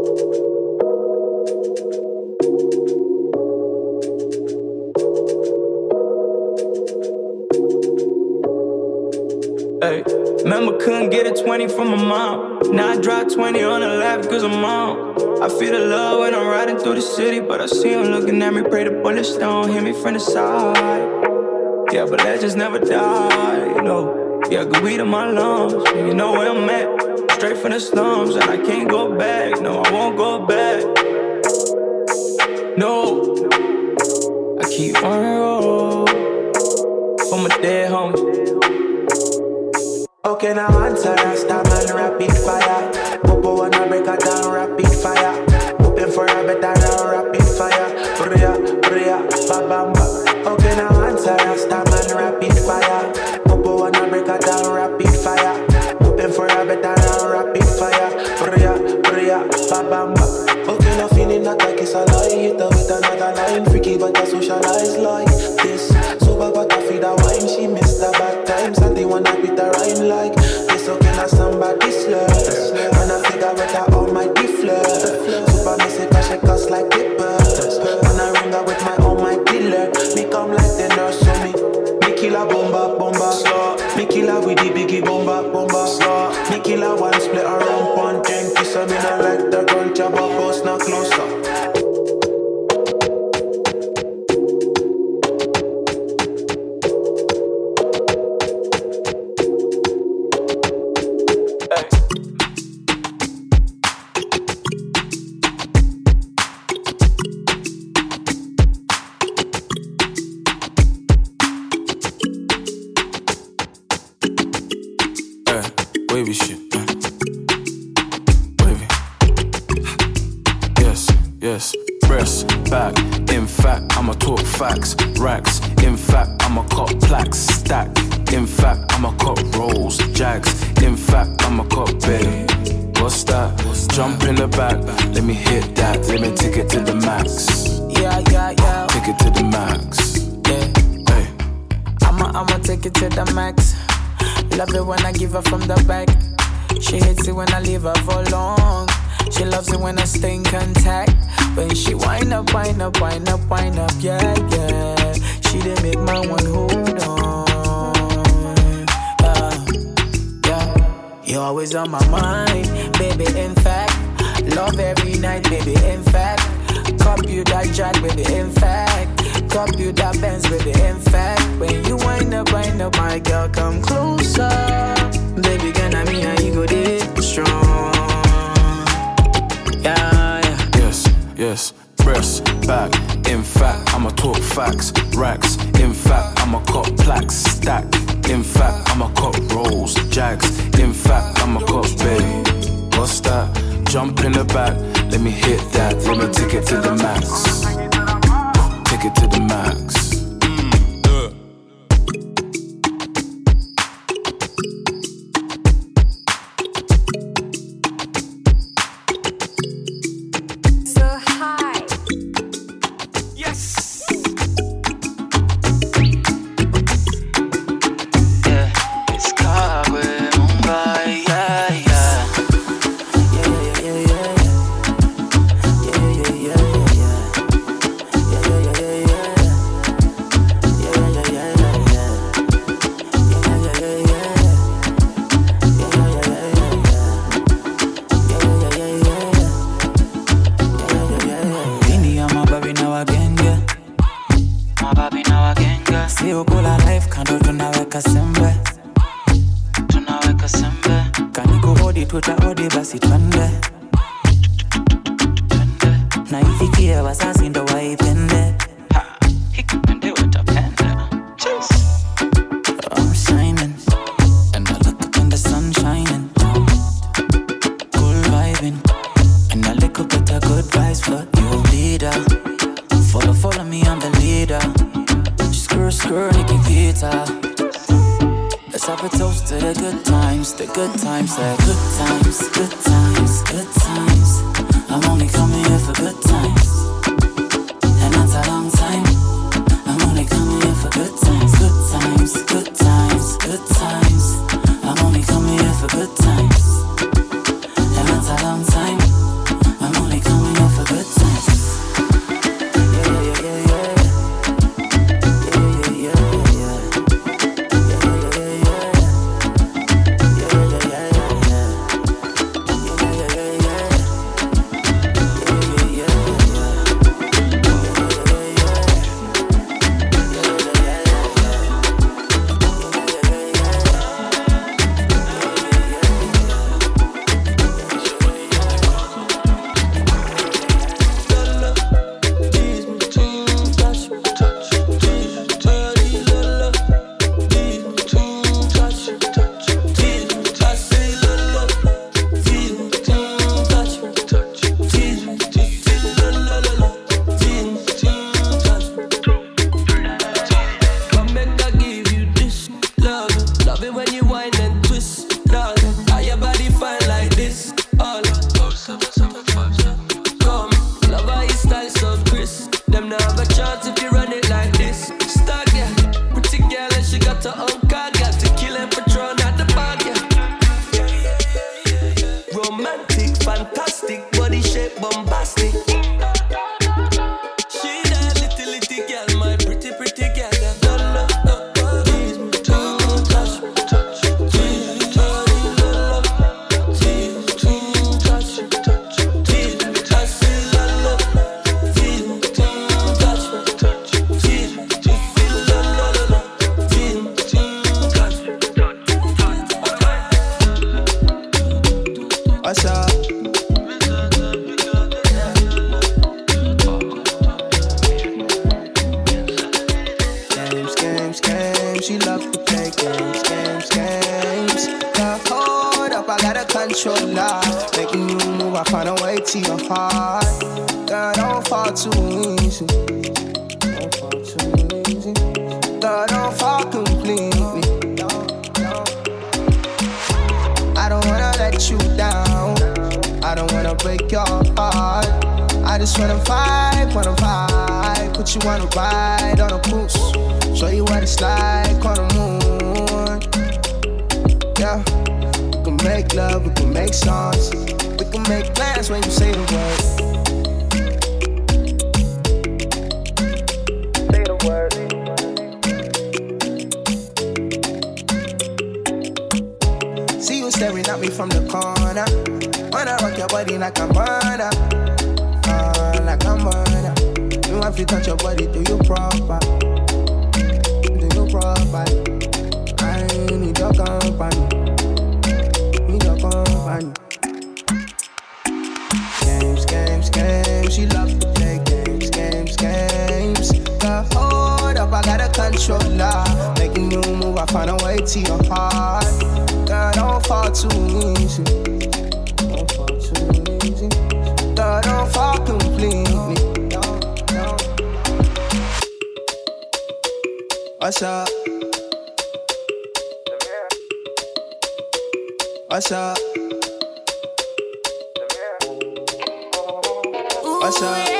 Hey, remember couldn't get a 20 from my mom. Now I drop 20 on the lap cause I'm on. I feel the love when I'm riding through the city, but I see him looking at me. Pray the bullets don't hit me from the side. Yeah, but legends never die, you know. Yeah, I good weed in my lungs, you know where I'm at. Straight from the slums, and I can't go back. No, I won't go back. No, I keep on roll for my dead homies. Okay, now I'm tired. answer Rasta man, rapid fire. Her from the back. She hates it when I leave her for long. She loves it when I stay in contact. When she wind up, wind up, wind up, wind up, yeah, yeah. She didn't make my one hold on. Yeah, yeah. You're always on my mind, baby. In fact, love every night, baby. In fact, cop you that jack, baby. In fact, cop you that Benz, baby. In fact, when you wind up, wind up, my girl, come closer, baby. Can I mean how you go there strong? Yeah, yeah. Yes, yes. Breast, back. In fact, I'ma talk facts. Racks. In fact, I'ma cop plaques. Stack. In fact, I'ma cop rolls. Jags. In fact, I'ma cop bay. What's that? Jump in the back. Let me hit that. Let me take it to the max. Take it to the max. Na ifikie wazazi ndo waipende Ha, ikipende utapende. Cheers. I'm shining and I look up in the sun shining. Cool vibing and a little bit of good vibes for you leader. Follow follow me I'm the leader. Screw screw Nicky Peter. Let's have a toast to the good times, the good times, the shoulder. Making you move, I find a way to your heart. Girl, don't fall too easy. Don't fall too easy. Girl, don't fall completely. I don't wanna let you down. I don't wanna break your heart. I just wanna vibe, wanna vibe. Put you on a ride, on a cruise. Show you what it's like on the moon. Yeah love, we can make songs. We can make plans when you say the word. Say the word. See you staring at me from the corner. Wanna rock your body like a burner, Uh, like a burner. You want to touch your body, do you proper? Do you proper? I need your company funny. Games, games, games. She loves to play games, games, games. The hold up, I got a controller. Making new move, I find a way to your heart. Girl, don't fall too easy. Don't fall too easy. Girl, don't fall completely. What's up? What's up? What's up?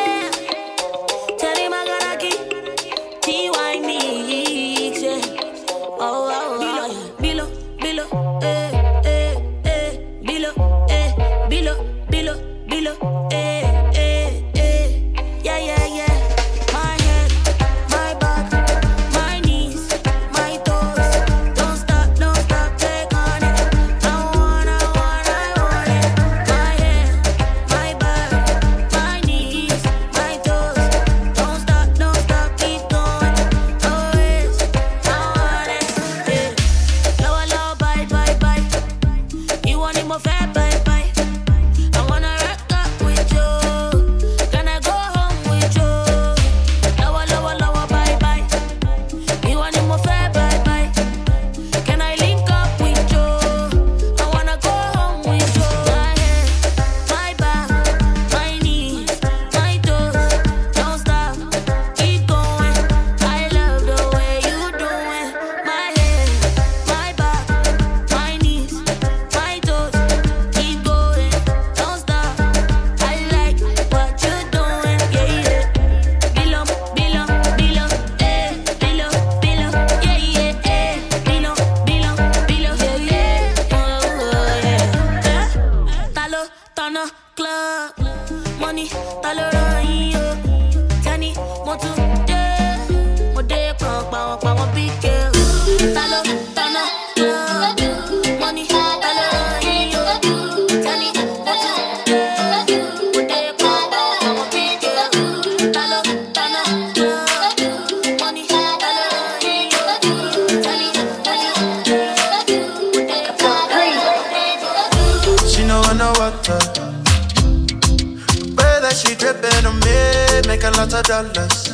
out to Dallas.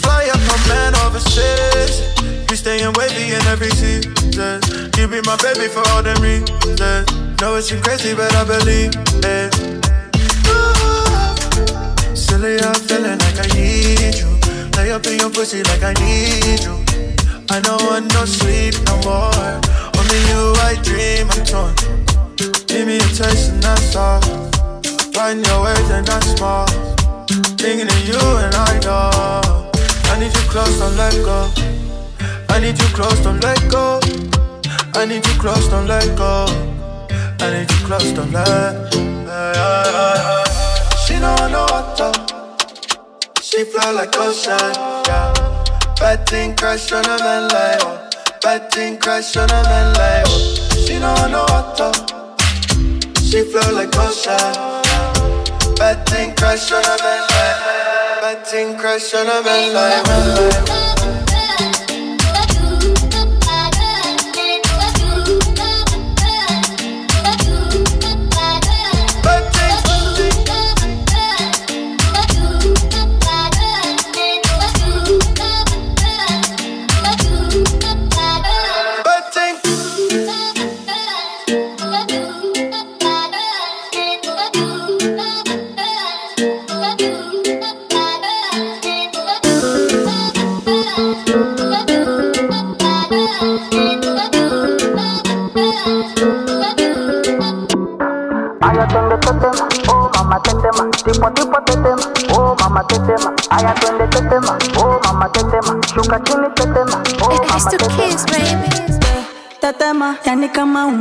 Fly up a man overseas. You staying wavy in every season. You be my baby for all them reasons. Know it seem crazy, but I believe it. Ooh, silly, I'm feeling like I need you. Lay up in your pussy like I need you. I don't want no sleep no more. Only you, I dream. I'm torn. Give me a taste and that's all. Find your words and that's small. close, don't let go. I need you close, don't let go. I need you close, don't let go. I need you close, don't let. Go. She know what to. She flow like ocean, yeah. Bad thing crash on a man like oh. Bad thing crash on a man like oh. She know what to. She flow like ocean, yeah. Bad thing crash on a man like Thing crush on a like. Man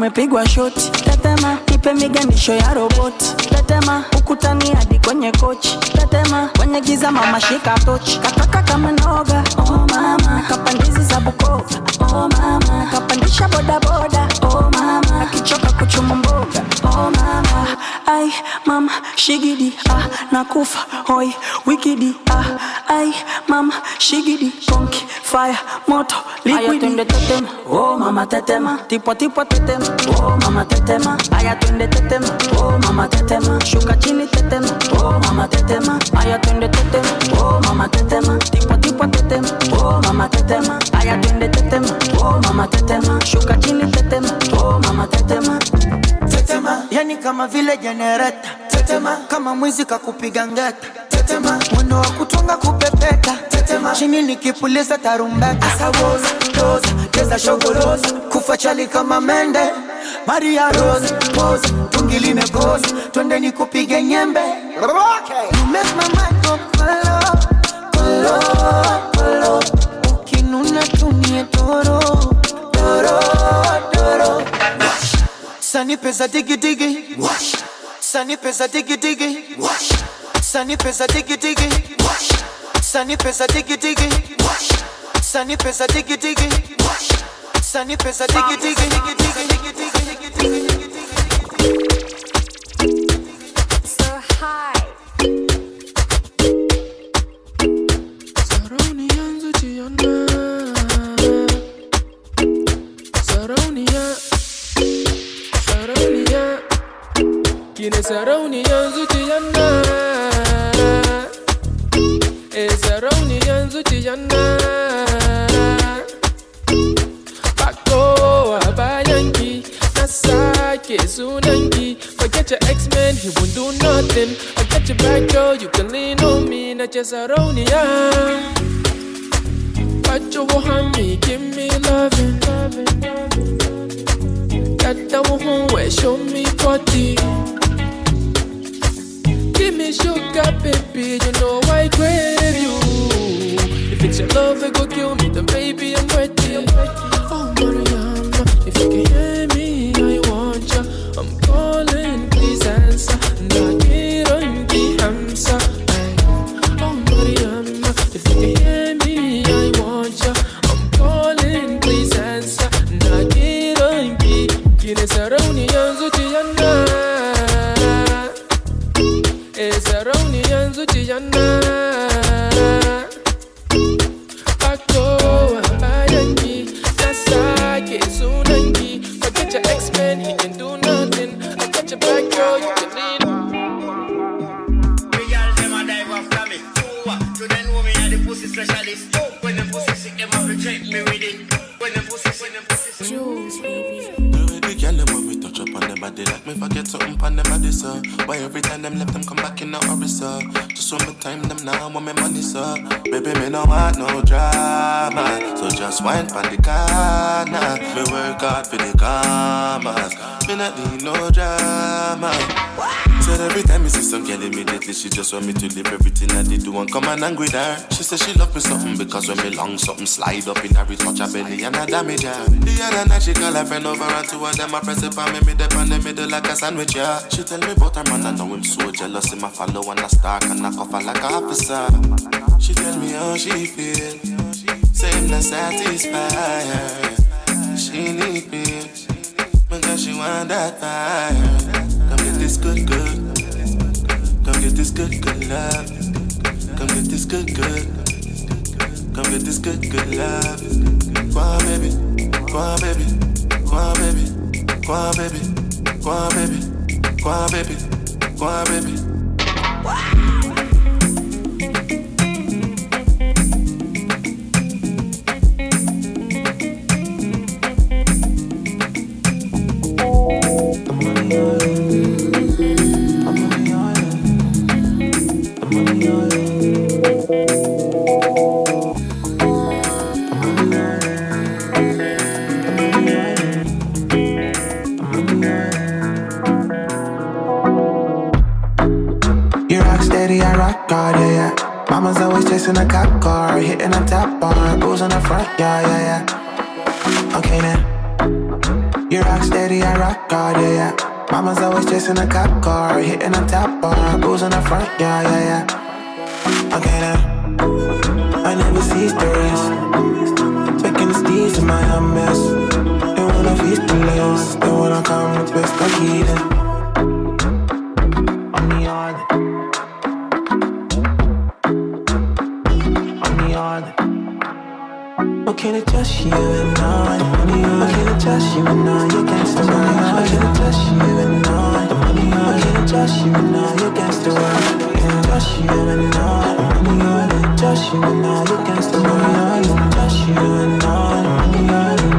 umepigwa shoti. Tetema, ipe miganisho ya roboti. Tetema, ukutani hadi kwenye kochi. Tetema, kwenye giza mama shika tochi. Kataka kama noga, oh mama. Kapandizi za Bukoba, oh mama. Kapandisha boda boda, oh mama. Akichoka kuchuma mama. Ai mama, shigidi, ah, nakufa, hoi, wikidi, ah. Ai mama, shigidi, konki, fire, moto, liquidi. Aya tetema, oh mama tetema. Tipo tipo tetema, oh mama tetema. Aya tunde tetema, oh mama tetema. Shuka chini tetema, oh mama tetema. Aya tunde tetema, oh mama tetema. Tipo tipo tetema, oh mama tetema. Aya tunde tetema, oh mama tetema. Shuka chini tetema, oh mama tetema. Yani kama vile jenereta. Tetema, kama mwizi kakupiga ngeta. Tetema, mwendo wa kutunga kupepeta. Tetema, chini nikipuliza tarumbeta. Asawoza, doza, cheza shogoroza. Kufa chali kama mende. Maria Rose, pose, tungi limekoza. Twende nikupige nyembe. You make my mind go pesa digi digi. Wash. Sani pesa digi digi. Wash. Sani pesa digi digi. Wash. Sani pesa digi digi. Wash. Sani pesa digi digi. Wash. Sani pesa digi digi. Digi digi digi digi bayanki Na sake sunanki Forget your ex-man, he won't do nothing I got your back girl, you can lean on me Na ce sarauniya Put your hand me, give me loving. Got that one where show me body. Give me sugar, baby, you know why I crave you. If it's your love that go kill me, then baby I'm ready. Oh Mariana, if you can hear 你眼珠几样难。Why every time them left them come back in a hurry? Just when me time them now want me money sir. Baby me no want no drama, so just wine pon the corner. Me work hard for the commas, me not need no drama. Say but every time you see some girl immediately she just want me to leave everything I did do and come and hang with her. She said she love me something because when me long something slide up in her it touch her belly and I damage her. The other night she call her friend over and two of them I press it on me mid and on the middle like a sandwich yeah. She tell me about her man I know him so jealous in my follow and I stalk and I cough like a officer. She tell me how she feel, say him not satisfied. She need me, because she want that fire get this good, good. Come get this good, good love. Come get this good, good. Come get this good, good love. Go on, baby. Go on, baby. Go on, baby. Go on, baby. Go on, baby. Go on, baby. Go on, baby. beyond. Or can I touch you and I? Or can I touch you and I? You're against the right. Or can I touch you and I? Or can I touch you and I? You're against the right. Can I touch you and I? Can I touch you and I? You're against the right. Touch you and I?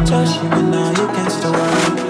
Touch you and I? You're against the world.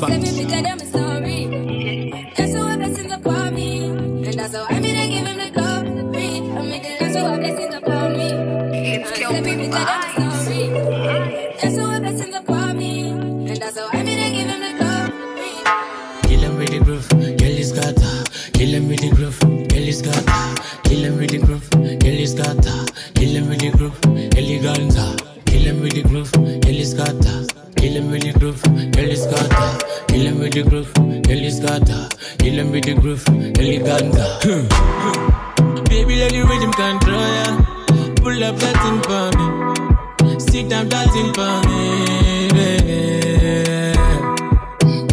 Baba. Let me tell them sorry. That's how I blessings upon me. And that's how I mean I give him the glory. I mean, that's how I blessings upon me. It's killed people. Up that thing for me. Sit down that thing for me.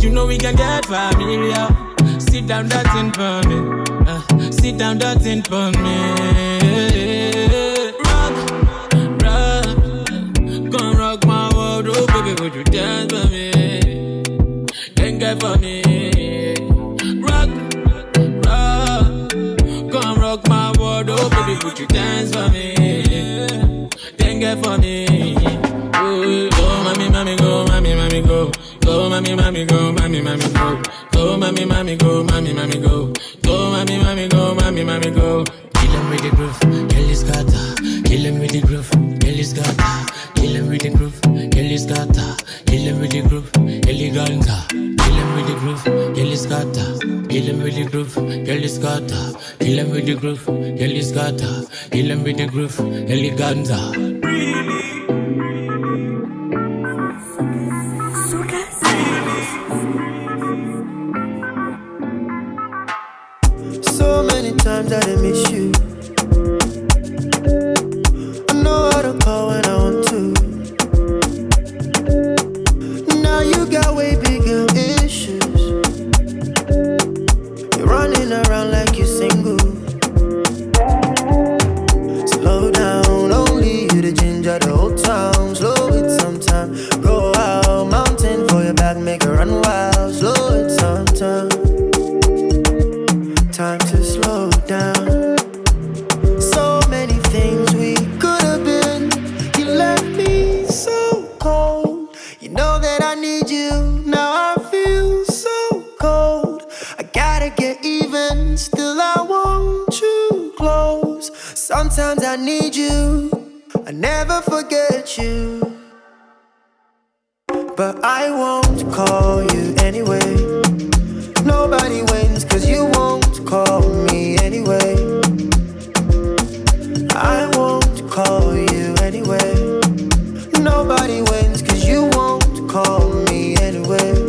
You know we can get familiar. Sit down that thing for me. Uh, sit down that thing for me. Rock, rock, come rock my world, oh baby, would you dance for me? Then get for me. Rock, rock, come rock my world, oh baby, would you dance for me? For me. Go, oh, mommy, mommy, go, mommy, mommy, go. Go, mommy, mommy, go, mommy, mommy, go. Go, mommy, mommy, go, mommy, mommy, go. Go, mommy, mommy, go, mommy, mommy, go. Kill him with the groove, kill his gata. Kill him with the groove, kill his gata. Kill him with the groove, kill his gata. Kill him with the groove, eleganta. The groove, kill his gata. Uh, kill him with the groove, kill his gata. Uh, kill him with the groove, eleganta. So get even. Still, I want you close. Sometimes I need you. I never forget you. But I won't call you anyway. Nobody wins cause you won't call me anyway. I won't call you anyway. Nobody wins cause you won't call me anyway.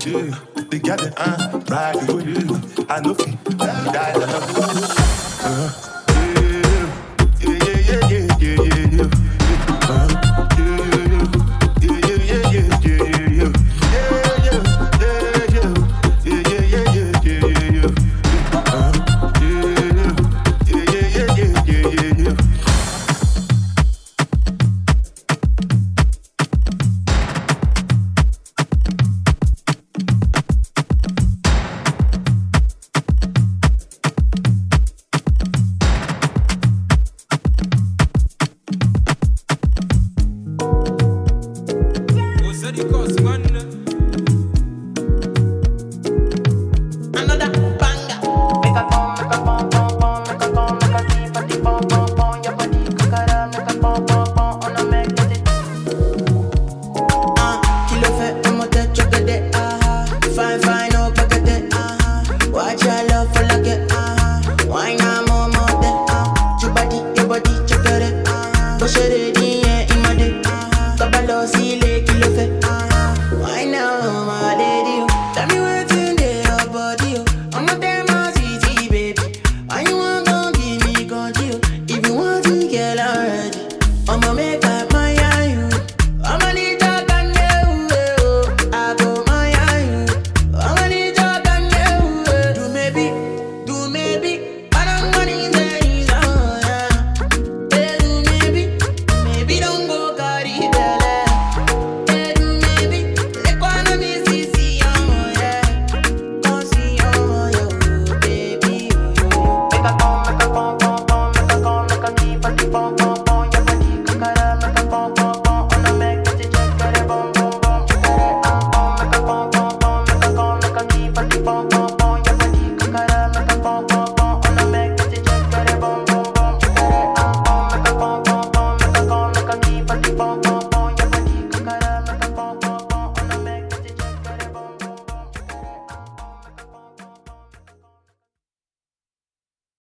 do. They got the uh, ride with you. I know you. Die, I know because one